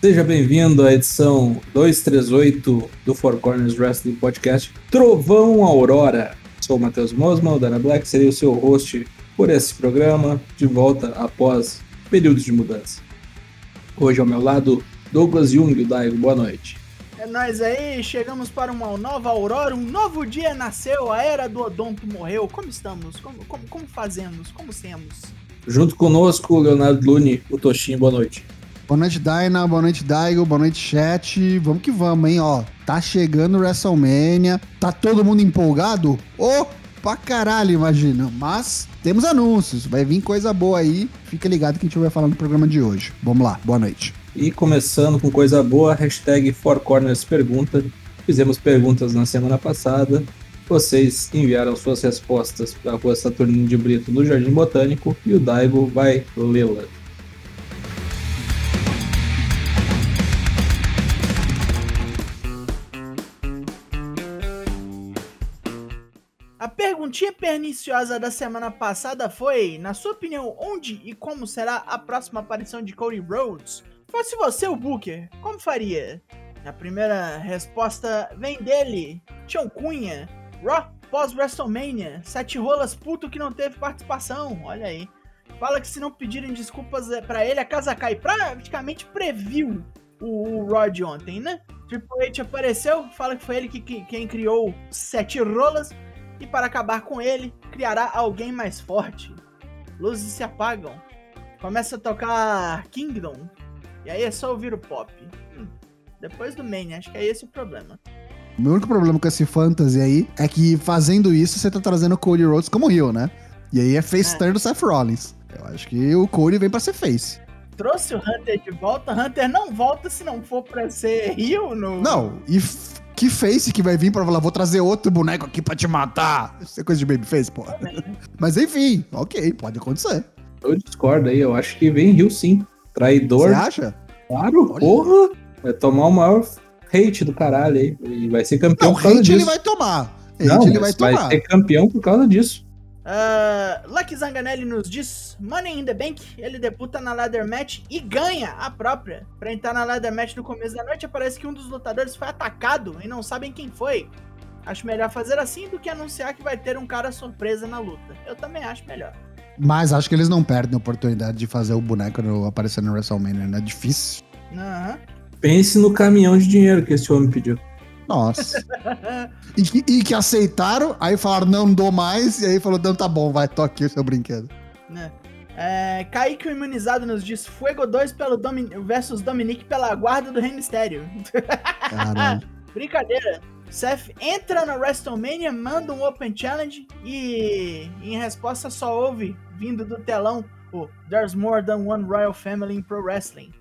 Seja bem-vindo à edição 238 do Four Corners Wrestling Podcast Trovão Aurora. Sou o Matheus Mosman, o Dana Black, serei o seu host por esse programa, de volta após períodos de mudança. Hoje ao meu lado, Douglas Jung, o Daigo, boa noite. É nós aí, chegamos para uma nova aurora, um novo dia nasceu, a era do Odonto morreu. Como estamos? Como, como, como fazemos? Como temos? Junto conosco, Leonardo Lune, o Toshin, boa noite. Boa noite, Daina. Boa noite, Daigo. Boa noite, chat. Vamos que vamos, hein? Ó, tá chegando o WrestleMania. Tá todo mundo empolgado? Ô, oh, pra caralho, imagina. Mas temos anúncios. Vai vir coisa boa aí. Fica ligado que a gente vai falar no programa de hoje. Vamos lá. Boa noite. E começando com coisa boa, hashtag Four Corners Pergunta. Fizemos perguntas na semana passada. Vocês enviaram suas respostas para a rua Saturnino de Brito no Jardim Botânico e o Daigo vai lê-las. Perguntinha perniciosa da semana passada foi, na sua opinião, onde e como será a próxima aparição de Cody Rhodes? Fosse você o Booker, como faria? A primeira resposta vem dele, Tião Cunha, Raw pós-WrestleMania, sete rolas puto que não teve participação, olha aí. Fala que se não pedirem desculpas é, para ele, a casa cai. Praticamente previu o, o Rod ontem, né? Triple H apareceu, fala que foi ele que, que, quem criou sete rolas e para acabar com ele, criará alguém mais forte. Luzes se apagam. Começa a tocar Kingdom. E aí é só ouvir o pop. Hum, depois do Main, acho que é esse o problema. O meu único problema com esse fantasy aí é que fazendo isso você tá trazendo o Cody Rhodes como heel, né? E aí é face é. turn do Seth Rollins. Eu acho que o Cody vem para ser face. Trouxe o Hunter de volta, Hunter não volta se não for pra ser heel no. Não, e que face que vai vir pra falar, vou trazer outro boneco aqui pra te matar? Isso é coisa de babyface, pô. Mas enfim, ok, pode acontecer. Eu discordo aí, eu acho que vem Rio sim. Traidor. Você acha? Claro, Olha. porra. Vai tomar o maior hate do caralho aí. E vai ser campeão Não, por causa hate disso. ele vai tomar. Hate Não, ele vai tomar. Vai ser campeão por causa disso. Uh, Lucky Zanganelli nos diz: Money in the Bank, ele debuta na Ladder Match e ganha a própria. Pra entrar na Ladder Match no começo da noite, parece que um dos lutadores foi atacado e não sabem quem foi. Acho melhor fazer assim do que anunciar que vai ter um cara surpresa na luta. Eu também acho melhor. Mas acho que eles não perdem a oportunidade de fazer o boneco no, aparecer no WrestleMania, né? É difícil. Uhum. Pense no caminhão de dinheiro que esse homem pediu. Nossa. e, que, e, que, aceitaram, aí falaram, não dou mais, e aí falou, não, tá bom, vai, toque o seu brinquedo. É. É, Kaique o Imunizado nos diz Fuego 2 pelo Domin versus Dominique pela guarda do Rei Mistério. Caralho. Brincadeira. Seth entra na WrestleMania, manda um Open Challenge e em resposta só ouve, vindo do telão, o There's More Than One Royal Family in Pro Wrestling.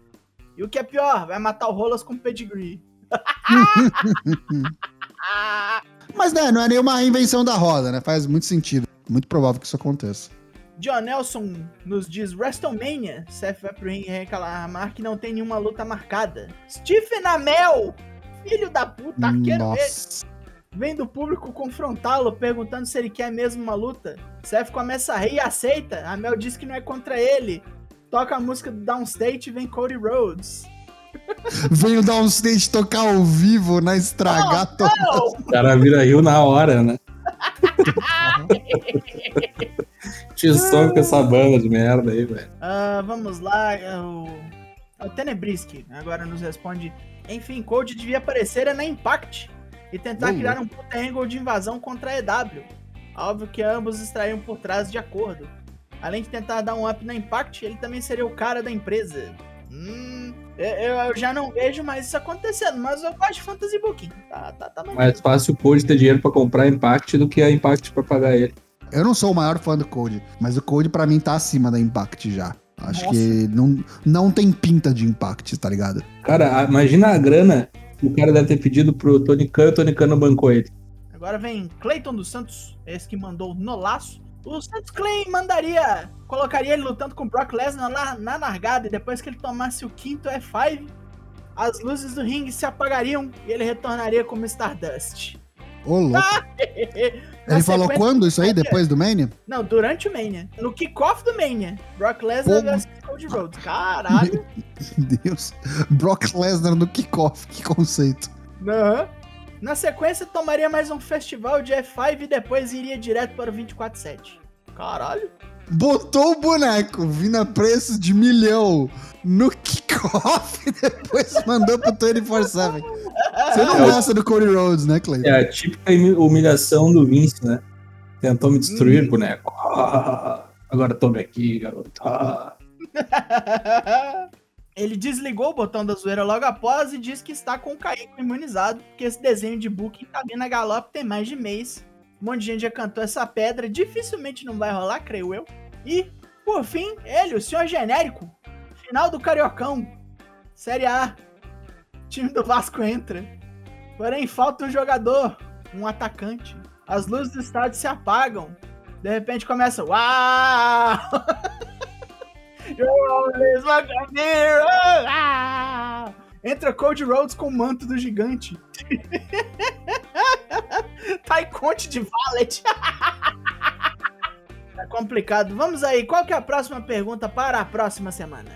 E o que é pior, vai matar o Rolas com pedigree. Mas né, não é nenhuma invenção da roda, né? Faz muito sentido. Muito provável que isso aconteça. John Nelson nos diz WrestleMania. Seth vai pro ringue reclamar que não tem nenhuma luta marcada. Stephen Amell, filho da puta, arqueiro Nossa. Vem do público confrontá-lo, perguntando se ele quer mesmo uma luta. Seth começa a rir e aceita. Amel diz que não é contra ele. Toca a música do Downstate e vem Cody Rhodes. Veio dar um stage tocar ao vivo na estragar oh, O cara vira rio na hora, né? Te som com essa banda de merda aí, velho. Uh, vamos lá, é o, é o Tenebriski agora nos responde. Enfim, Code devia aparecer na Impact e tentar criar um puta angle de invasão contra a EW. Óbvio que ambos estariam por trás de acordo. Além de tentar dar um up na Impact, ele também seria o cara da empresa. Hum, eu, eu, já não vejo mais isso acontecendo, mas eu gosto de Fantasy Booking. Tá, tá, tá mais fácil o Code ter dinheiro pra comprar Impact do que a Impact pra pagar ele. Eu não sou o maior fã do Code, mas o Code pra mim tá acima da Impact já. Acho Nossa. que não, não tem pinta de Impact, tá ligado? Cara, imagina a grana que o cara deve ter pedido pro Tony Khan e o Tony Khan não bancou ele. Agora vem Clayton dos Santos, esse que mandou no laço. O Santos Clay mandaria, colocaria ele lutando com o Brock Lesnar lá na largada e depois que ele tomasse o quinto F5, as luzes do ringue se apagariam e ele retornaria como Stardust. Ô, louco. Na Ele falou quando isso aí? Depois do Mania? Não, durante o Mania. No kickoff do Mania. Brock Lesnar versus Cody Rhodes. Caralho. Deus. Brock Lesnar no kickoff. Que conceito. Aham. Na sequência, tomaria mais um festival de F5 e depois iria direto para o 24-7. Caralho. Botou o boneco, vindo a preço de milhão no kickoff e depois mandou pro 24-7. Você não É o- gosta do Cody Rhodes, né, Cleiton? É a típica humi- humilhação do Vince, né? Tentou me destruir, Uhum. boneco. Ah, agora tome aqui, garoto. Ah. Ele desligou o botão da zoeira logo após e disse que está com o Kaique imunizado, porque esse desenho de booking tá vindo a galope tem mais de mês. Um monte de gente já cantou essa pedra, dificilmente não vai rolar, creio eu. E, por fim, ele, o senhor genérico, final do Cariocão, Série A, time do Vasco entra. Porém, falta um jogador, um atacante. As luzes do estádio se apagam. De repente começa, uau! You always. Ah! Entra Cody Rhodes com o manto do gigante. Taikonte de Valet. tá complicado. Vamos aí, qual que é a próxima pergunta para a próxima semana?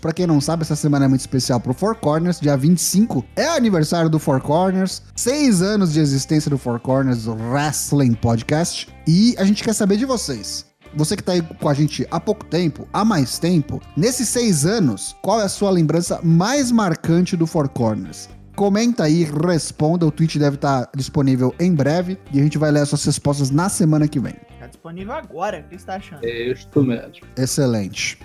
Pra quem não sabe, essa semana é muito especial pro Four Corners. Dia 25 é aniversário do Four Corners. Seis anos de existência do Four Corners Wrestling Podcast. E a gente quer saber de vocês. Você que tá aí com a gente há pouco tempo, há mais tempo, nesses seis anos, qual é a sua lembrança mais marcante do Four Corners? Comenta aí, responda. O tweet deve estar disponível em breve e a gente vai ler as suas respostas na semana que vem. Tá disponível agora, o que você tá achando? É isto mesmo. Excelente.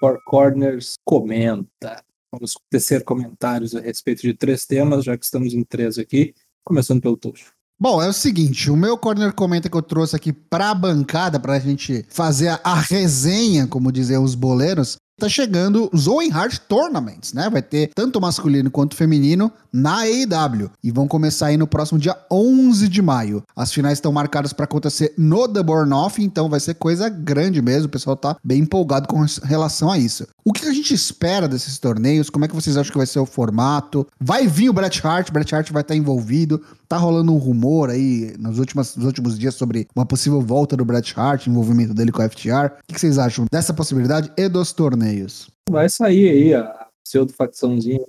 Four Corners comenta. Vamos tecer comentários a respeito de três temas, já que estamos em três aqui. Começando pelo Tuxo. Bom, é o seguinte, o meu corner comenta que eu trouxe aqui pra bancada pra gente fazer a, a resenha, como diziam os boleiros, tá chegando os Owen Hart Tournaments, né? Vai ter tanto masculino quanto feminino na AEW e vão começar aí no próximo dia 11 de maio. As finais estão marcadas pra acontecer no The Born Off, então vai ser coisa grande mesmo, o pessoal tá bem empolgado com relação a isso. O que a gente espera desses torneios? Como é que vocês acham que vai ser o formato? Vai vir o Bret Hart, Bret Hart vai estar envolvido. Tá rolando um rumor aí nos últimos, nos últimos dias sobre uma possível volta do Bret Hart, envolvimento dele com a FTR. O que vocês acham dessa possibilidade e dos torneios? Vai sair aí a pseudo-facçãozinha.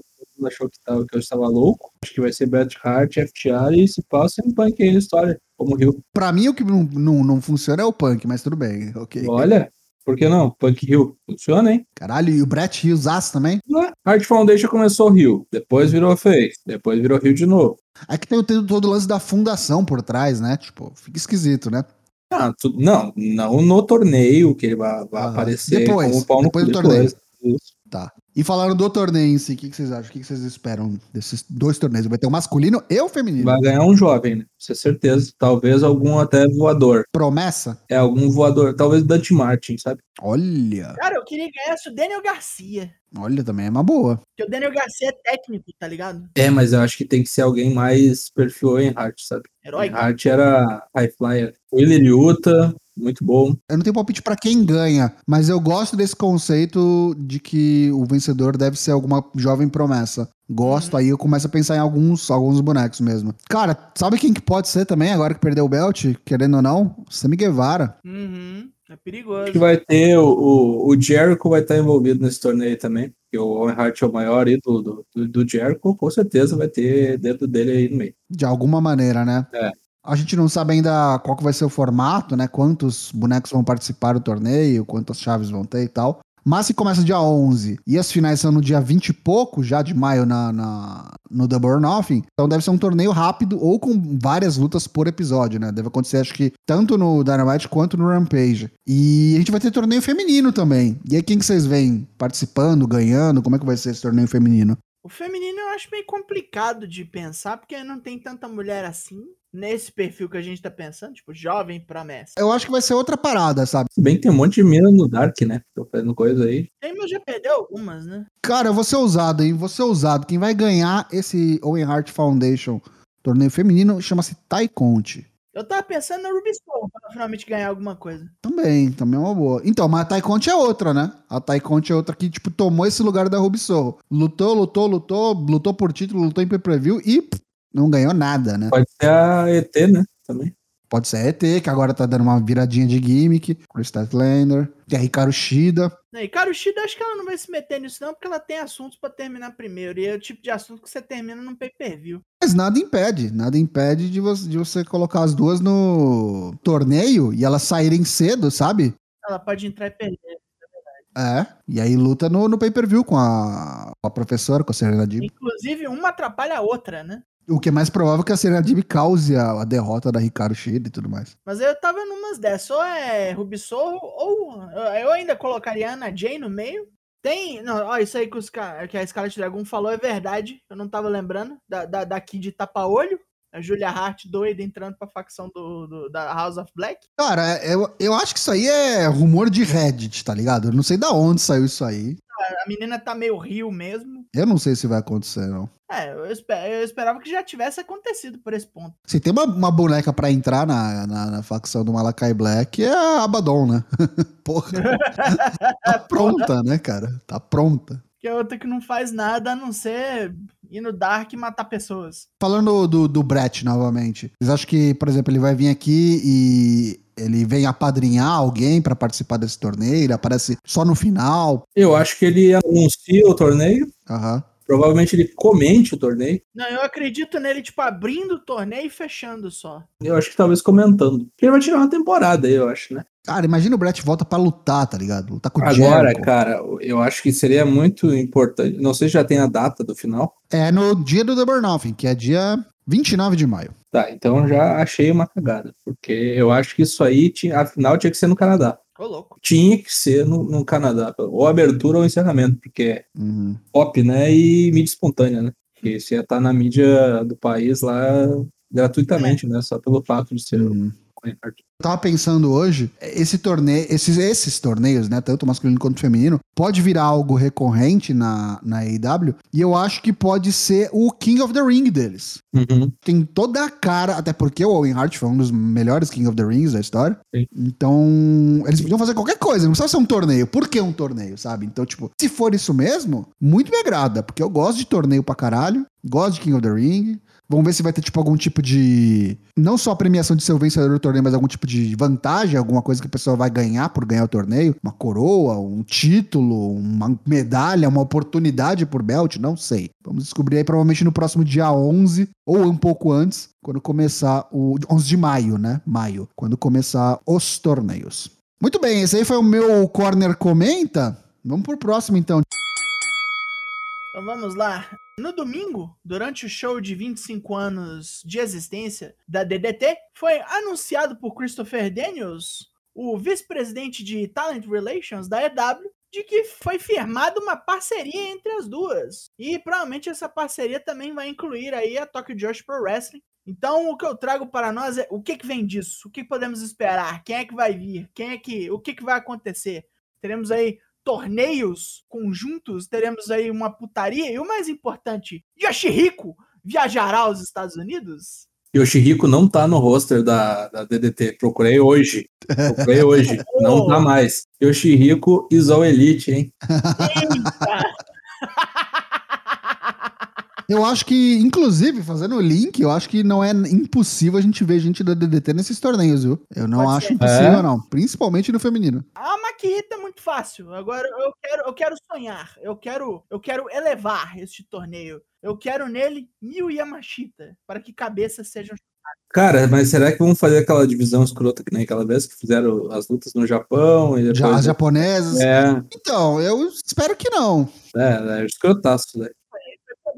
Achou que, tava, que eu estava louco. Acho que vai ser Bret Hart, FTR e se passa em punk aí na história, como Rio. Pra mim, o que não, não, não funciona é o Punk, mas tudo bem, ok. Olha, por que não? Punk Rio. Funciona, hein? Caralho, e o Bret Hughes Aço também? Ué, Hart Foundation começou Rio, depois virou Face, depois virou Rio de novo. É que tem o tem todo o lance da fundação por trás, né? Tipo, fica esquisito, né? Ah, tu- não, não no torneio que ele vai, vai Aham. aparecer Depois, como pau no depois do torneio. Isso. Tá. E falaram do torneio em si, o que, que vocês acham? O que, que vocês esperam desses dois torneios? Vai ter o masculino e o feminino. Vai ganhar um jovem, né? Isso é certeza. Talvez algum até voador. Promessa? É, algum voador. Talvez Dante Martin, sabe? Olha, Cara, eu queria ganhar o Daniel Garcia. Olha, também é uma boa. Porque o Daniel Garcia é técnico, tá ligado? É, mas eu acho que tem que ser alguém mais perfil Owen Hart, sabe? Herói. Owen Hart era high flyer. Iliriuta, muito bom. Eu não tenho palpite pra quem ganha, mas eu gosto desse conceito de que o vencedor deve ser alguma jovem promessa. Gosto, aí eu começo a pensar em alguns, alguns bonecos mesmo. Cara, sabe quem que pode ser também, agora que perdeu o belt, querendo ou não? Sammy Guevara. Uhum. É perigoso. Acho que vai ter o, o, o Jericho vai estar envolvido nesse torneio também. Porque o Owen Hart é o maior ídolo do, do, do Jericho, com certeza vai ter dentro dele aí no meio. De alguma maneira, né? É. A gente não sabe ainda qual que vai ser o formato, né? Quantos bonecos vão participar do torneio, quantas chaves vão ter e tal. Mas se começa dia 11 e as finais são no dia 20 e pouco, já de maio na, na- no Double or Nothing, então deve ser um torneio rápido ou com várias lutas por episódio, né? Deve acontecer, acho que, tanto no Dynamite quanto no Rampage. E a gente vai ter torneio feminino também. E aí, quem que vocês veem participando, ganhando? Como é que vai ser esse torneio feminino? O feminino eu acho meio complicado de pensar, porque não tem tanta mulher assim, nesse perfil que a gente tá pensando, tipo, jovem promessa. Eu acho que vai ser outra parada, sabe? Se bem que tem um monte de mina no Dark, né? Tô fazendo coisa aí. Tem, mas já perdeu algumas, né? Cara, eu vou ser ousado, hein? Vou ser ousado. Quem vai ganhar esse Owen Hart Foundation torneio feminino chama-se Tai Conte. Eu tava pensando na Ruby Soul, pra finalmente ganhar alguma coisa. Também, também é uma boa. Então, mas a Taikonte é outra, né? A Taikonte é outra que, tipo, tomou esse lugar da Ruby Sorro. Lutou, lutou, lutou, lutou por título, lutou em pay-per-view e pff, não ganhou nada, né? Pode ser a ET, né? Também. Pode ser a ET, que agora tá dando uma viradinha de gimmick. Chris Statlander. Tem a Hikaru Shida. E Karu Shida, acho que ela não vai se meter nisso não, porque ela tem assuntos pra terminar primeiro. E é o tipo de assunto que você termina num pay-per-view. Mas nada impede, nada impede de você, de você colocar as duas no torneio e elas saírem cedo, sabe? Ela pode entrar e perder. É. E aí luta no, no pay-per-view com a, com a professora, com a Serena Deeb. Inclusive, uma atrapalha a outra, né? O que é mais provável que a Serena Deeb cause a, a derrota da Hikaru Shida e tudo mais. Mas eu tava numas dessas. Ou é Rubisorro, ou eu ainda colocaria a Ana Jay no meio. Tem. Não, ó, isso aí que, os, que a Scarlet Dragon falou é verdade. Eu não tava lembrando. Da, da, daqui de tapa-olho. A Julia Hart doida entrando pra facção do, do- da House of Black. Cara, eu, eu acho que isso aí é rumor de Reddit, tá ligado? Eu não sei da onde saiu isso aí. A menina tá meio rio mesmo. Eu não sei se vai acontecer, não. É, eu, espe- eu esperava que já tivesse acontecido por esse ponto. Se tem uma, uma boneca pra entrar na, na, na facção do Malakai Black, é a Abaddon, né? Porra. tá pronta, né, cara? Tá pronta. Que é outra que não faz nada a não ser ir no Dark e matar pessoas. Falando do, do Brett novamente, vocês acham que, por exemplo, ele vai vir aqui e ele vem apadrinhar alguém pra participar desse torneio? Ele aparece só no final? Eu acho que ele anuncia o torneio. Aham. Provavelmente ele comente o torneio. Não, eu acredito nele, tipo, abrindo o torneio e fechando só. Eu acho que talvez comentando. Porque ele vai tirar uma temporada aí, eu acho, né? Cara, imagina o Brett volta pra lutar, tá ligado? Lutar com o Agora, Jericho. cara, eu acho que seria muito importante. Não sei se já tem a data do final. É no dia do The Burn Nothing, que é dia 29 de maio. Tá, então já achei uma cagada. Porque eu acho que isso aí, tinha, afinal, tinha que ser no Canadá. Tinha que ser no, no Canadá. Ou abertura ou encerramento, porque é Uhum. pop, né? E mídia espontânea, né? Porque você ia estar na mídia do país lá gratuitamente, né? Só pelo fato de ser Uhum. Eu tava pensando hoje, esse torneio, esses, esses torneios, né, tanto masculino quanto feminino, pode virar algo recorrente na, na AEW, e eu acho que pode ser o King of the Ring deles. Uhum. Tem toda a cara, até porque o Owen Hart foi um dos melhores King of the Rings da história. Sim. Então, eles podiam fazer qualquer coisa, não precisa ser um torneio. Por que um torneio, sabe? Então, tipo, se for isso mesmo, muito me agrada, porque eu gosto de torneio pra caralho, gosto de King of the Ring. Vamos ver se vai ter, tipo, algum tipo de. Não só a premiação de ser o vencedor do torneio, mas algum tipo de vantagem, alguma coisa que a pessoa vai ganhar por ganhar o torneio. Uma coroa, um título, uma medalha, uma oportunidade por belt, não sei. Vamos descobrir aí provavelmente no próximo dia 11, ou um pouco antes, quando começar o. 11 de maio, né? Maio. Quando começar os torneios. Muito bem, esse aí foi o meu Corner Comenta. Vamos pro próximo, então. Então vamos lá. No domingo, durante o show de 25 anos de existência da DDT, foi anunciado por Christopher Daniels, o vice-presidente de Talent Relations da EW, de que foi firmada uma parceria entre as duas. E provavelmente essa parceria também vai incluir aí a Tokyo Joshi Pro Wrestling. Então, o que eu trago para nós é o que, que vem disso? O que podemos esperar? Quem é que vai vir? Quem é que, o que, que vai acontecer? Teremos aí torneios conjuntos, teremos aí uma putaria e o mais importante, Yoshihiko viajará aos Estados Unidos? Yoshihiko não tá no roster da, da DDT. Procurei hoje. Procurei hoje. Não tá mais. Yoshihiko all elite, hein? Eita! Eu acho que, inclusive, fazendo o link, eu acho que não é impossível a gente ver gente da DDT nesses torneios, viu? Eu não Pode acho ser. impossível, É? não. Principalmente no feminino. A Makihita é muito fácil. Agora eu quero, eu quero sonhar. Eu quero, eu quero elevar este torneio. Eu quero nele Miyu Yamashita para que cabeças sejam Cara, mas será que vão fazer aquela divisão escrota que nem aquela vez que fizeram as lutas no Japão e Já as japonesas. É, Então, eu espero que não. é, é escrotaço, né?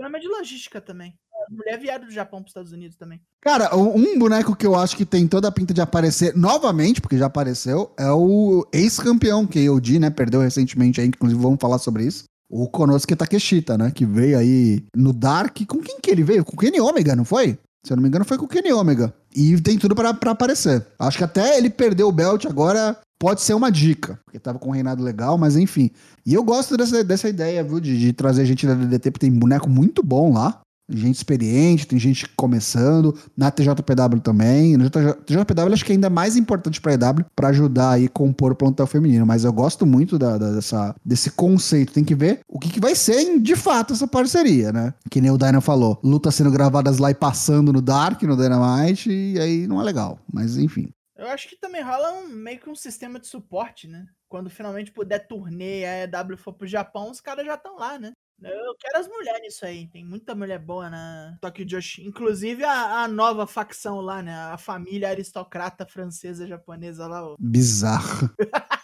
Problema de logística também. As mulheres vieram do Japão para os Estados Unidos também. Cara, um boneco que eu acho que tem toda a pinta de aparecer novamente, porque já apareceu, é o ex-campeão KOD, né? Perdeu recentemente aí, inclusive vamos falar sobre isso. O Konosuke Takeshita, né? Que veio aí no Dark. Com quem que ele veio? Com o Kenny Omega, não foi? Se eu não me engano, foi com o Kenny Omega. E tem tudo pra aparecer. Acho que até ele perdeu o belt agora pode ser uma dica. Porque tava com um reinado legal, mas enfim. E eu gosto dessa, dessa ideia, viu? De, de trazer gente da DDT, porque tem boneco muito bom lá. gente experiente, tem gente começando, na TJPW também. Na TJPW acho que é ainda mais importante para a EW para ajudar aí a compor o plantel feminino, mas eu gosto muito da, da, dessa, desse conceito. Tem que ver o que, que vai ser de fato essa parceria, né? Que nem o Dyna falou, luta sendo gravadas lá e passando no Dark, no Dynamite, e aí não é legal, mas enfim. Eu acho que também rola um, meio que um sistema de suporte, né? Quando finalmente puder turnê e a EW for pro Japão, os caras já estão lá, né? Eu quero as mulheres nisso aí. Tem muita mulher boa na Tokyo Joshi. Inclusive a, a, nova facção lá, né? A família aristocrata francesa japonesa lá. Bizarro.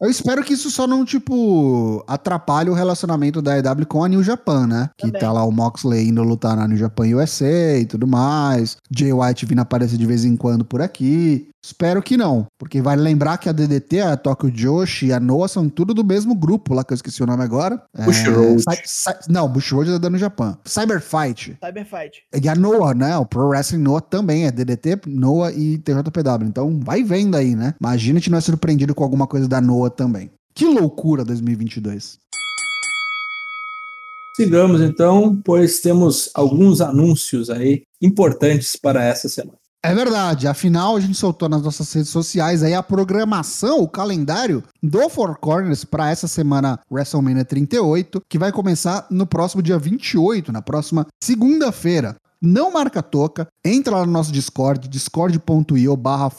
Eu espero que isso só não, tipo, atrapalhe o relacionamento da EW com a New Japan, né? Que Também. tá lá o Moxley indo lutar na New Japan USA e tudo mais. Jay White vindo aparecer de vez em quando por aqui. Espero que não, porque vale lembrar que a DDT, a Tokyo Joshi e a Noah são tudo do mesmo grupo lá, que eu esqueci o nome agora. Bush é, Road. não, Bush Road é da no Japão. Cyber Fight. Cyber Fight. E a Noah, né? O Pro Wrestling Noah também é DDT, Noah e TJPW. Então vai vendo aí, né? Imagina que não é surpreendido com alguma coisa da Noah também. Que loucura 2022. Sigamos então, pois temos alguns anúncios aí importantes para essa semana. É verdade, afinal a gente soltou nas nossas redes sociais aí a programação, o calendário do Four Corners para essa semana WrestleMania 38, que vai começar no próximo dia 28, na próxima segunda-feira. Não marca toca, entra lá no nosso Discord, discord.io barra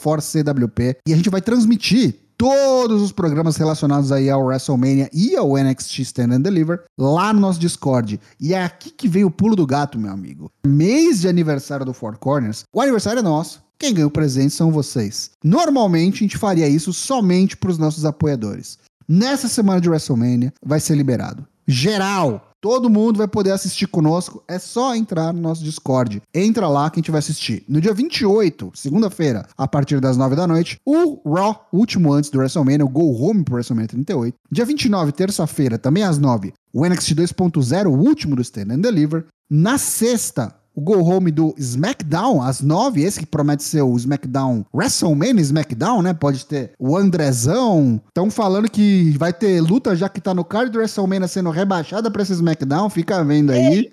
e a gente vai transmitir todos os programas relacionados aí ao WrestleMania e ao NXT Stand and Deliver lá no nosso Discord. E é aqui que vem o pulo do gato, meu amigo. Mês de aniversário do Four Corners. O aniversário é nosso. Quem ganha o presente são vocês. Normalmente a gente faria isso somente para os nossos apoiadores. Nessa semana de WrestleMania vai ser liberado. Geral, Todo mundo vai poder assistir conosco. É só entrar no nosso Discord. Entra lá que a gente vai assistir. No dia 28, segunda-feira, a partir das 9 da noite, o Raw, último antes do WrestleMania, o Go Home pro WrestleMania 38. Dia 29, terça-feira, também às 9, o NXT 2.0, o último do Stand and Deliver. Na sexta, o Go Home do SmackDown, às nove, esse que promete ser o SmackDown WrestleMania SmackDown, né? Pode ter o Andrezão. Estão falando que vai ter luta já que tá no card do WrestleMania sendo rebaixada pra esse SmackDown, fica vendo aí.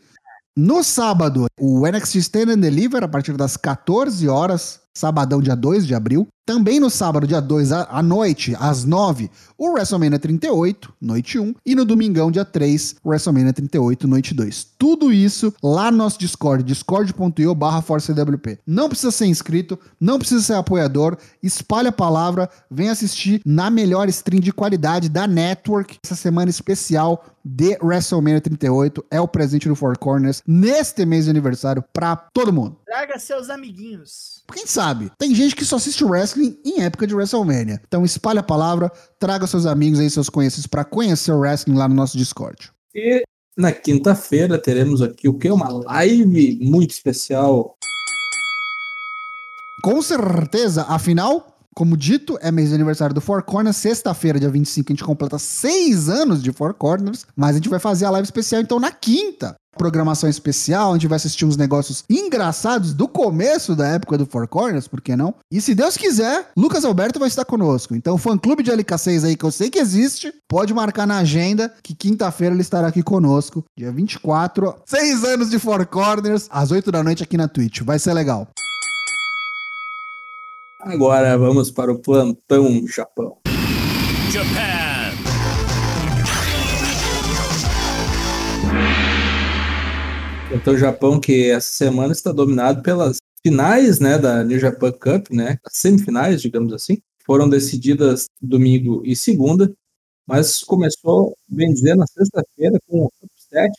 No sábado, o NXT Stand and Deliver, a partir das 14 horas, sabadão, dia 2 de abril. Também no sábado, dia 2 à noite, às 9, o WrestleMania 38, noite 1. E no domingão, dia 3, o WrestleMania 38, noite 2. Tudo isso lá no nosso Discord, discord.io barra ForceWP. Não precisa ser inscrito, não precisa ser apoiador, espalha a palavra, vem assistir na melhor stream de qualidade da Network. Essa semana especial de WrestleMania 38 é o presente do Four Corners neste mês de aniversário para todo mundo. Traga seus amiguinhos. Quem sabe? Tem gente que só assiste wrestling em época de WrestleMania. Então espalhe a palavra, traga seus amigos aí, seus conhecidos para conhecer o wrestling lá no nosso Discord. E na quinta-feira teremos aqui o que? Uma live muito especial. Com certeza, afinal, como dito, é mês de aniversário do Four Corners. Sexta-feira, dia 25, a gente completa seis anos de Four Corners. Mas a gente vai fazer a live especial, então, na quinta programação especial, a gente vai assistir uns negócios engraçados do começo da época do Four Corners, por que não? E se Deus quiser, Lucas Alberto vai estar conosco. Então, o fã clube de LK6 aí, que eu sei que existe, pode marcar na agenda que quinta-feira ele estará aqui conosco, dia 24, seis anos de Four Corners, às 8 da noite aqui na Twitch. Vai ser legal. Agora vamos para o plantão Japão. Japan. Então, o Japão, que essa semana está dominado pelas finais né, da New Japan Cup, né, as semifinais, digamos assim, foram decididas domingo e segunda, mas começou, bem dizer, na sexta-feira com um upset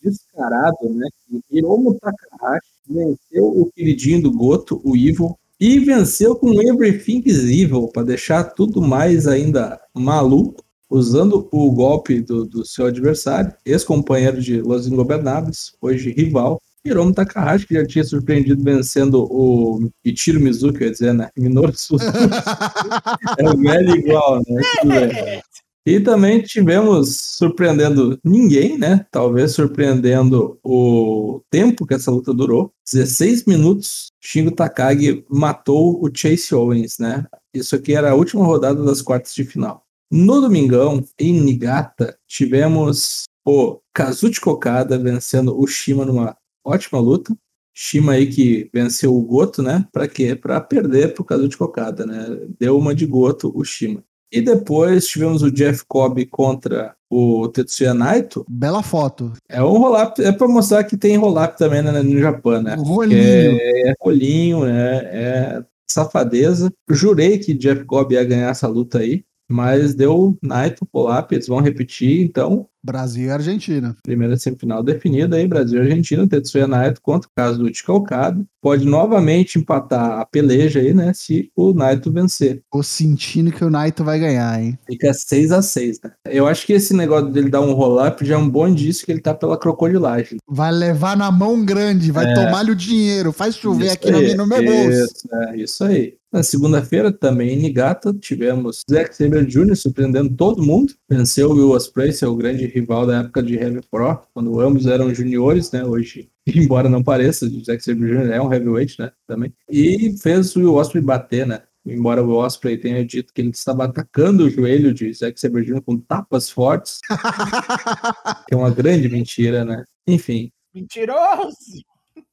descarado, né, que Hiromu Takahashi venceu o queridinho do Goto, o Evil, e venceu com Everything is Evil, para deixar tudo mais ainda maluco usando o golpe do, do seu adversário, ex-companheiro de Los Ingobernables, hoje rival, Hiromu Takahashi, que já tinha surpreendido vencendo o Ichiro Mizuki, ia dizer, né? Minoru Suzuki. é o velho igual, né? E também tivemos surpreendendo ninguém, né? Talvez surpreendendo o tempo que essa luta durou. 16 minutos, Shingo Takagi matou o Chase Owens, né? Isso aqui era a última rodada das quartas de final. No domingão, em Nigata, tivemos o Kazuchi Kokada vencendo o Shima numa ótima luta. Shima aí que venceu o Goto, né? Pra quê? Pra perder pro Kazuchi Kokada, né? Deu uma de Goto o Shima. E depois tivemos o Jeff Cobb contra o Tetsuya Naito. Bela foto. É um roll-up, é pra mostrar que tem roll-up também né, no Japão, né? Rolinho. É, é rolinho, né? É safadeza. Jurei que Jeff Cobb ia ganhar essa luta aí, mas deu Naito pull-up, eles vão repetir, então Brasil e Argentina. primeira semifinal definida aí, Brasil e Argentina, Tetsuya Naito contra o caso do Calcado. Pode novamente empatar a peleja aí, né, se o Naito vencer. Tô sentindo que o Naito vai ganhar, hein? Fica 6 a 6 né? Eu acho que esse negócio dele dar um roll-up já é um bom indício que ele tá pela crocodilagem. Vai levar na mão grande, vai É. tomar-lhe o dinheiro, faz chover Isso aqui no, aí, no meu bolso. Isso, é, isso aí. Na segunda-feira, também em Nigata, tivemos Zack Sabre Jr. surpreendendo todo mundo. Venceu o Will Ospreay, seu grande rival da época de Heavy Pro, quando ambos eram juniores, né? Hoje, embora não pareça, o Zack Sabre Jr. é um heavyweight, né? Também. E fez o Will Ospreay bater, né? Embora o Will Ospreay tenha dito que ele estava atacando o joelho de Zack Sabre Jr. com tapas fortes, que é uma grande mentira, né? Enfim, Mentiroso!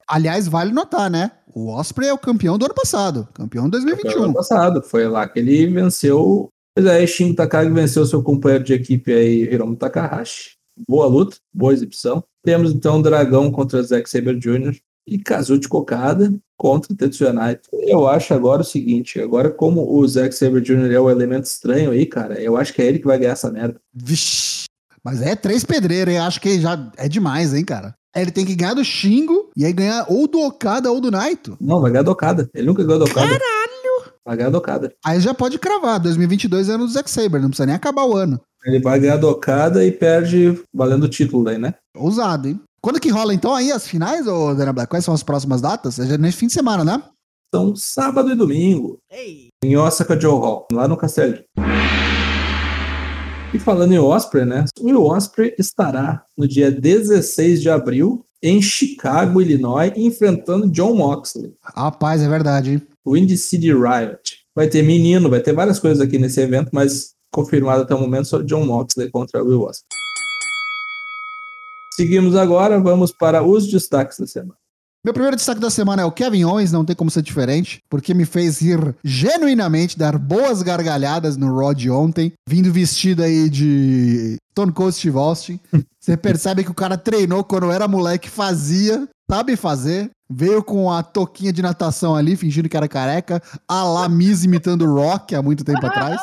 Aliás, vale notar, né? O Osprey é o campeão do ano passado, campeão de Foi ano 2021. passado, foi lá que ele venceu. Pois é, Shin Takagi venceu seu companheiro de equipe aí, Hiromu Takahashi. Boa luta, boa exibição. Temos então Dragão contra Zack Saber Jr. e Kazuchi Kokada contra Tetsuya Naito. Eu acho agora o seguinte, agora como o Zack Saber Jr. é o elemento estranho aí, cara, eu acho que é ele que vai ganhar essa merda. Vixe. Mas é três pedreiros, hein? Acho que já é demais, hein, cara? Ele tem que ganhar do Xingo e aí ganhar ou do Okada ou do Naito. Não, vai ganhar do Okada. Ele nunca ganhou do Okada. Caralho! Vai ganhar do Okada. Aí já pode cravar. 2022 é ano do Zack Saber, não precisa nem acabar o ano. Ele vai ganhar do Okada e perde valendo o título daí, né? Ousado, hein? Quando que rola então aí as finais, ô Dana Black? Quais são as próximas datas? É já nesse fim de semana, né? São sábado e domingo. Ei, em Osaka Joe Hall, lá no Castelo. E falando em Osprey, né? O Will Osprey estará no dia 16 de abril em Chicago, Illinois, enfrentando John Moxley, Rapaz, é verdade, hein? o Indy City Riot. Vai ter menino, vai ter várias coisas aqui nesse evento, mas confirmado até o momento só John Moxley contra Will Osprey. Seguimos agora, vamos para os destaques da semana. Meu primeiro destaque da semana é o Kevin Owens, não tem como ser diferente, porque me fez rir genuinamente, dar boas gargalhadas no Raw de ontem, vindo vestido aí de Stone Cold Steve Austin. Você percebe que o cara treinou quando era moleque, fazia, sabe fazer. Veio com a toquinha de natação ali, fingindo que era careca, a la Miz imitando o Rock há muito tempo atrás.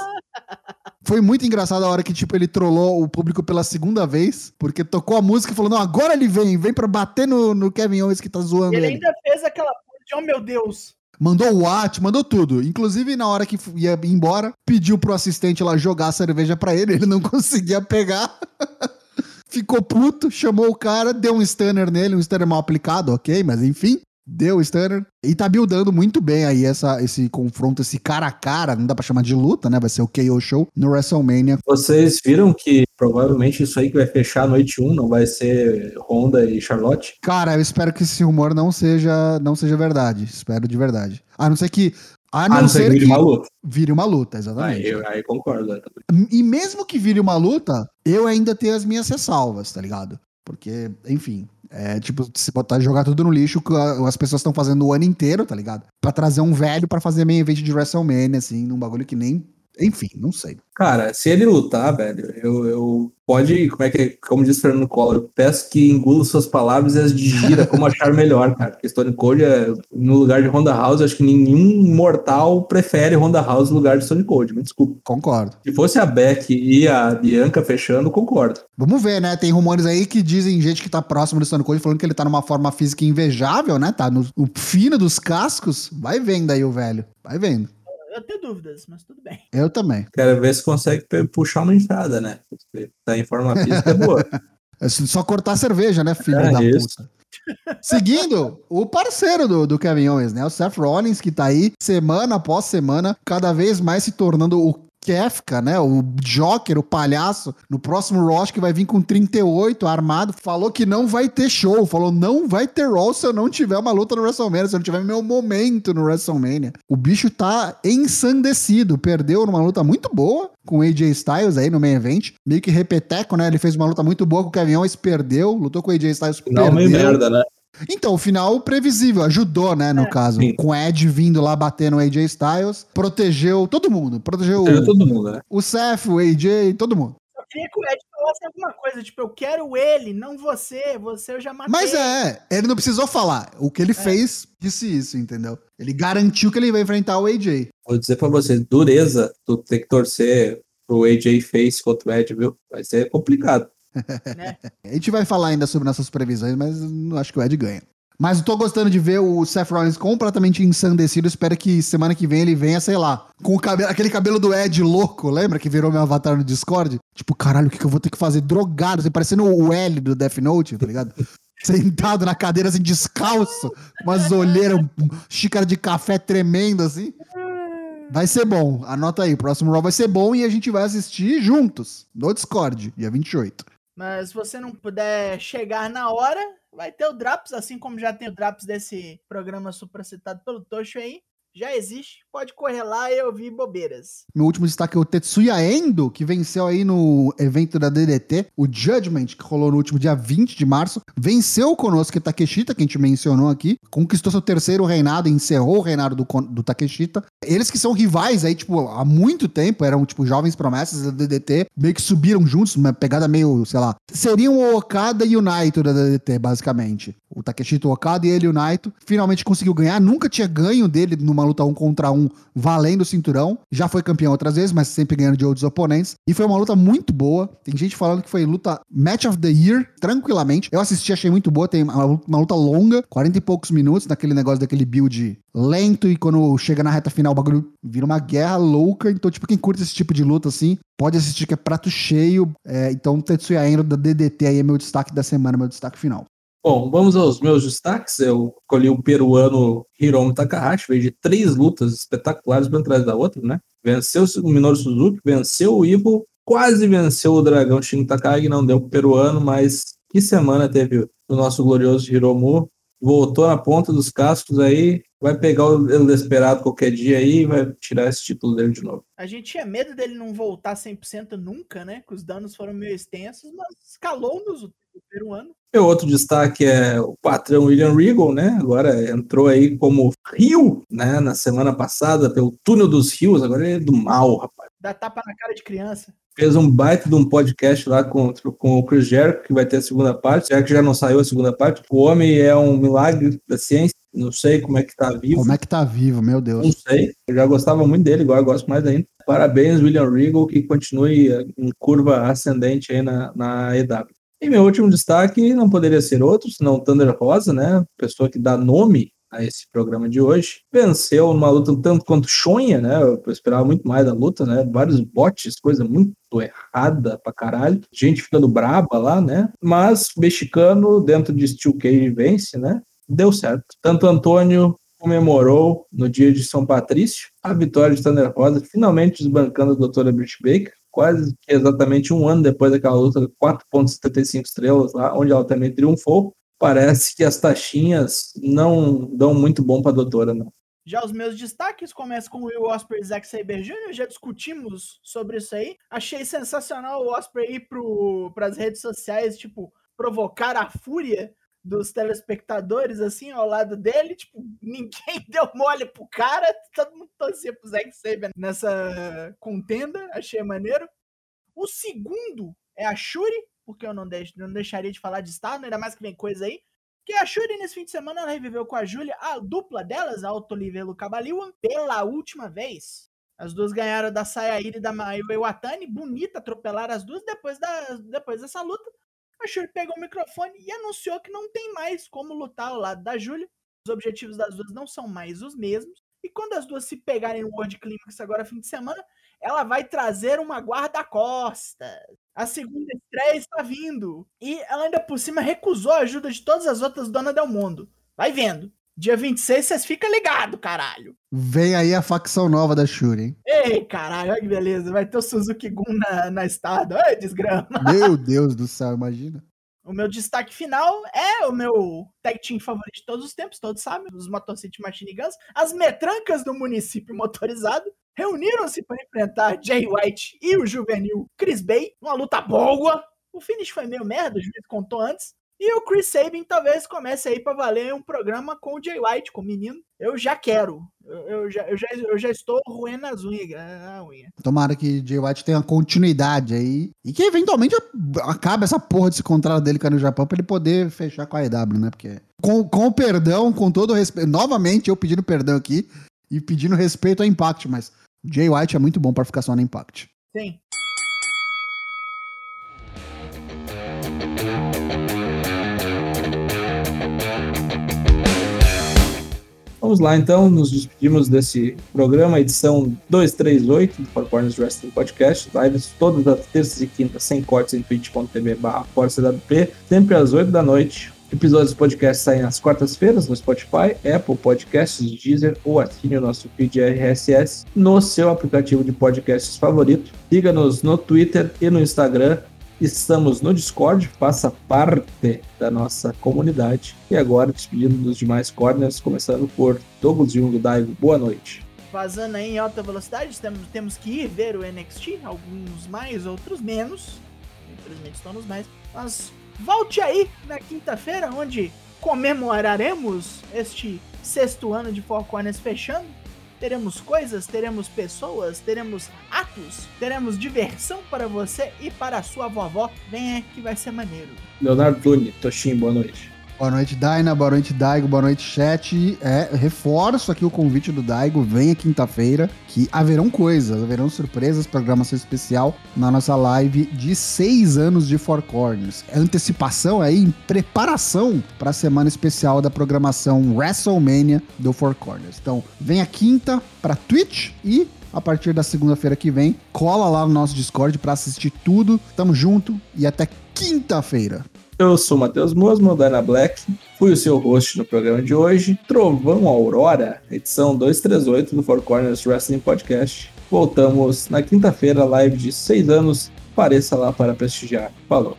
Foi muito engraçado a hora que, tipo, ele trollou o público pela segunda vez, porque tocou a música e falou, não, agora ele vem, vem pra bater no, no Kevin Owens que tá zoando ele ele. ainda fez aquela porra de, oh meu Deus. Mandou o Watt, mandou tudo. Inclusive, na hora que ia embora, pediu pro assistente lá jogar a cerveja pra ele, ele não conseguia pegar. Ficou puto, chamou o cara, deu um stunner nele, um stunner mal aplicado, ok, mas enfim, deu o stunner. E tá buildando muito bem aí essa, esse confronto, esse cara a cara, não dá pra chamar de luta, né? Vai ser o KO Show no WrestleMania. Vocês viram que provavelmente isso aí que vai fechar a noite 1 não vai ser Honda e Charlotte? Cara, eu espero que esse rumor não seja, não seja verdade. Espero de verdade. A não ser que. A não, A não ser ser que vire uma luta. vire uma luta, exatamente. Aí, eu- aí concordo. né? E mesmo que vire uma luta, eu ainda tenho as minhas ressalvas, tá ligado? Porque, enfim, é tipo, se botar jogar tudo no lixo, que as pessoas estão fazendo o ano inteiro, tá ligado? Pra trazer um velho pra fazer meio evento de WrestleMania, assim, num bagulho que nem. Enfim, não sei. Cara, se ele lutar, velho, eu, eu pode, como é que, como diz Fernando Collor, eu peço que engula suas palavras e as digira como achar melhor, cara. Porque Stone Cold é no lugar de Honda House, acho que nenhum mortal prefere Honda House no lugar de Stone Cold, me desculpa. Concordo. Se fosse a Beck e a Bianca fechando, concordo. Vamos ver, né? Tem rumores aí que dizem gente que tá próximo do Stone Cold falando que ele tá numa forma física invejável, né? Tá no, no fino dos cascos. Vai vendo aí o velho. Vai vendo. Eu tenho dúvidas, mas tudo bem. Eu também. Quero ver se consegue puxar uma entrada, né? Tá em forma física boa. É só cortar a cerveja, né, filho É da isso. puta? Seguindo, o parceiro do, do Kevin Owens, né? O Seth Rollins, que tá aí semana após semana, cada vez mais se tornando o Kefka, né? O Joker, o palhaço, no próximo acho que vai vir com 38 armado. Falou que não vai ter show. Falou, não vai ter Raw se eu não tiver uma luta no WrestleMania, se eu não tiver meu momento no WrestleMania. O bicho tá ensandecido. Perdeu numa luta muito boa com AJ Styles aí no main event. Meio que repeteco, né? Ele fez uma luta muito boa com o Kevin Owens, perdeu. Lutou com o AJ Styles, perdeu. meio merda, né? Então, o final previsível, ajudou, né, no É. caso. Sim. Com o Ed vindo lá bater no AJ Styles, protegeu todo mundo. Protegeu Teve o, todo mundo, né? o Seth, o AJ, todo mundo. Eu queria que o Ed falasse alguma coisa, tipo, eu quero ele, não você, você eu já matei. Mas é, ele não precisou falar. O que ele fez disse isso, entendeu? Ele garantiu que ele vai enfrentar o AJ. Vou dizer pra você, dureza tu ter que torcer pro AJ Face contra o Ed, viu? Vai ser complicado. Né? A gente vai falar ainda sobre nossas previsões, mas não acho que o Ed ganha. Mas eu tô gostando de ver o Seth Rollins completamente ensandecido. Espero que semana que vem ele venha, sei lá, com cabelo, aquele cabelo do Ed louco, lembra que virou meu avatar no Discord? Tipo, caralho, o que, que eu vou ter que fazer? Drogado, assim, parecendo o L do Death Note, tá ligado? Sentado na cadeira, assim, descalço, umas olheiras, um- xícara de café tremendo, assim. Vai ser bom, anota aí, o próximo Raw vai ser bom e a gente vai assistir juntos, no Discord, dia 28. Mas se você não puder chegar na hora, vai ter o Drops, assim como já tem o Drops desse programa supracitado pelo Tocho aí. Já existe, pode correr lá e ouvir bobeiras. Meu último destaque é o Tetsuya Endo, que venceu aí no evento da DDT, o Judgment, que rolou no último dia 20 de março. Venceu o Konosuke Takeshita, que a gente mencionou aqui. Conquistou seu terceiro reinado encerrou o reinado do, do Takeshita. Eles que são rivais aí, tipo, há muito tempo, eram, tipo, jovens promessas da DDT, meio que subiram juntos, uma pegada meio, sei lá. Seriam o Okada e o Naito da DDT, basicamente. O Takeshita, o Okada e ele, o Naito. Finalmente conseguiu ganhar, nunca tinha ganho dele numa luta um contra um, valendo o cinturão. Já foi campeão outras vezes, mas sempre ganhando de outros oponentes. E foi uma luta muito boa. Tem gente falando que foi luta Match of the Year, tranquilamente. Eu assisti, achei muito boa. Tem uma, luta- uma luta longa, 40 e poucos minutos, naquele negócio daquele build lento. E quando chega na reta final, o bagulho vira uma guerra louca. Então, tipo, quem curte esse tipo de luta assim, pode assistir que é prato cheio. É, então, Tetsuya Endo da DDT aí é meu destaque da semana, meu destaque final. Bom, vamos aos meus destaques. Eu escolhi o peruano Hiromu Takahashi, veio de três lutas espetaculares uma atrás da outra, né? Venceu o Minoru Suzuki, venceu o Evil, quase venceu o Dragão Shin Takagi, não deu pro peruano, mas que semana teve o nosso glorioso Hiromu. Voltou na ponta dos cascos aí, vai pegar o desesperado qualquer dia aí e vai tirar esse título dele de novo. A gente tinha medo dele não voltar 100% nunca, né? Que os danos foram meio extensos, mas escalou-nos o peruano. Meu outro destaque é o patrão William Regal, né? Agora entrou aí como Rio, né? Na semana passada, pelo túnel dos rios, agora ele é do mal, rapaz. Dá tapa na cara de criança. Fez um baita de um podcast lá com, com o Chris Jericho, que vai ter a segunda parte, já que já não saiu a segunda parte. O homem é um milagre da ciência, não sei como é que tá vivo. Como é que tá vivo, meu Deus. Não sei, eu já gostava muito dele, agora eu gosto mais ainda. Parabéns, William Regal, que continue em curva ascendente aí na, na EW. E meu último destaque não poderia ser outro, senão Thunder Rosa, né? Pessoa que dá nome a esse programa de hoje. Venceu numa luta um tanto quanto chonha, né? Eu esperava muito mais da luta, né? Vários botes, coisa muito errada pra caralho. Gente ficando braba lá, né? Mas mexicano dentro de Steel Cage vence, né? Deu certo. Tanto Antônio comemorou no dia de São Patrício a vitória de Thunder Rosa, finalmente desbancando a doutora Britt Baker, quase exatamente um ano depois daquela luta, 4.75 estrelas lá, onde ela também triunfou. Parece que as taxinhas não dão muito bom para a doutora, não. Já os meus destaques começam com o Will Ospreay e Zack Saber Jr., já discutimos sobre isso aí. Achei sensacional o Ospreay ir para as redes sociais, tipo, provocar a fúria dos telespectadores, assim, ao lado dele. Tipo, ninguém deu mole pro cara, todo mundo torcia pro Zack Saber nessa contenda, achei maneiro. O segundo é a Shuri, porque eu não, deix, não deixaria de falar de Star, ainda mais que vem coisa aí. Que a Shuri, nesse fim de semana, ela reviveu com a Júlia, a dupla delas, a Otolivia e o Cabaliwa, pela última vez. As duas ganharam da Sayairi e da Mayu Iwatani, bonita, atropelaram as duas depois, da, depois dessa luta. A Shuri pegou o microfone e anunciou que não tem mais como lutar ao lado da Júlia. Os objetivos das duas não são mais os mesmos. E quando as duas se pegarem no World Climax agora fim de semana, ela vai trazer uma guarda-costas. A segunda estreia está vindo. E ela ainda por cima recusou a ajuda de todas as outras donas do mundo. Vai vendo. Dia 26 vocês ficam ligados, caralho. Vem aí a facção nova da Shuri, hein? Ei, caralho, olha que beleza. Vai ter o Suzuki Gun na, na estada. Olha desgrama. Meu Deus do céu, imagina. O meu destaque final é o meu tag team favorito de todos os tempos, todos sabem, os Motor City Machine Guns. As metrancas do município motorizado reuniram-se para enfrentar Jay White e o juvenil Chris Bay. Uma luta boa. O finish foi meio merda, o juiz contou antes. E o Chris Sabin talvez comece aí para valer um programa com o Jay White, com o menino. Eu já quero. Eu, eu, já, eu, já, eu já estou roendo as unhas. A unha. Tomara que Jay White tenha continuidade aí. E que eventualmente acabe essa porra desse contrato dele com no Japão pra ele poder fechar com a EW, né? Porque. Com, com o perdão, com todo o respeito. Novamente, eu pedindo perdão aqui e pedindo respeito ao Impact, mas Jay White é muito bom para ficar só no Impact. Sim. Vamos lá então, nos despedimos desse programa, edição 238 do Four Corners Wrestling Podcast, lives todas as terças e quintas, sem cortes em twitch.tv barra sempre às 8 da noite. Episódios do podcast saem às quartas-feiras no Spotify, Apple Podcasts, Deezer ou assine o nosso feed RSS no seu aplicativo de podcasts favorito. Siga-nos no Twitter e no Instagram Estamos no Discord, faça parte da nossa comunidade. E agora, despedindo dos demais corners, começando por Douglas Jung Daigo. Boa noite. Vazando aí em alta velocidade, temos, temos que ir ver o NXT, alguns mais, outros menos. Infelizmente estão nos mais. Mas volte aí na quinta-feira, onde comemoraremos este sexto ano de Four Corners fechando teremos coisas, teremos pessoas, teremos atos, teremos diversão para você e para a sua vovó. Venha que vai ser maneiro. Leonardo Lune, Toshin, boa noite. Boa noite, Daina. Boa noite, Daigo. Boa noite, chat. É, reforço aqui o convite do Daigo. Venha quinta-feira, que haverão coisas, haverão surpresas, programação especial na nossa live de seis anos de Four Corners. É antecipação aí, em preparação para a semana especial da programação WrestleMania do Four Corners. Então, venha quinta para Twitch e a partir da segunda-feira que vem, cola lá no nosso Discord para assistir tudo. Tamo junto e até quinta-feira. Eu sou o Matheus Mosman, Dana Black. Fui o seu host no programa de hoje. Trovão Aurora, edição 238 do Four Corners Wrestling Podcast. Voltamos na quinta-feira, live de 6 anos. Pareça lá para prestigiar. Falou.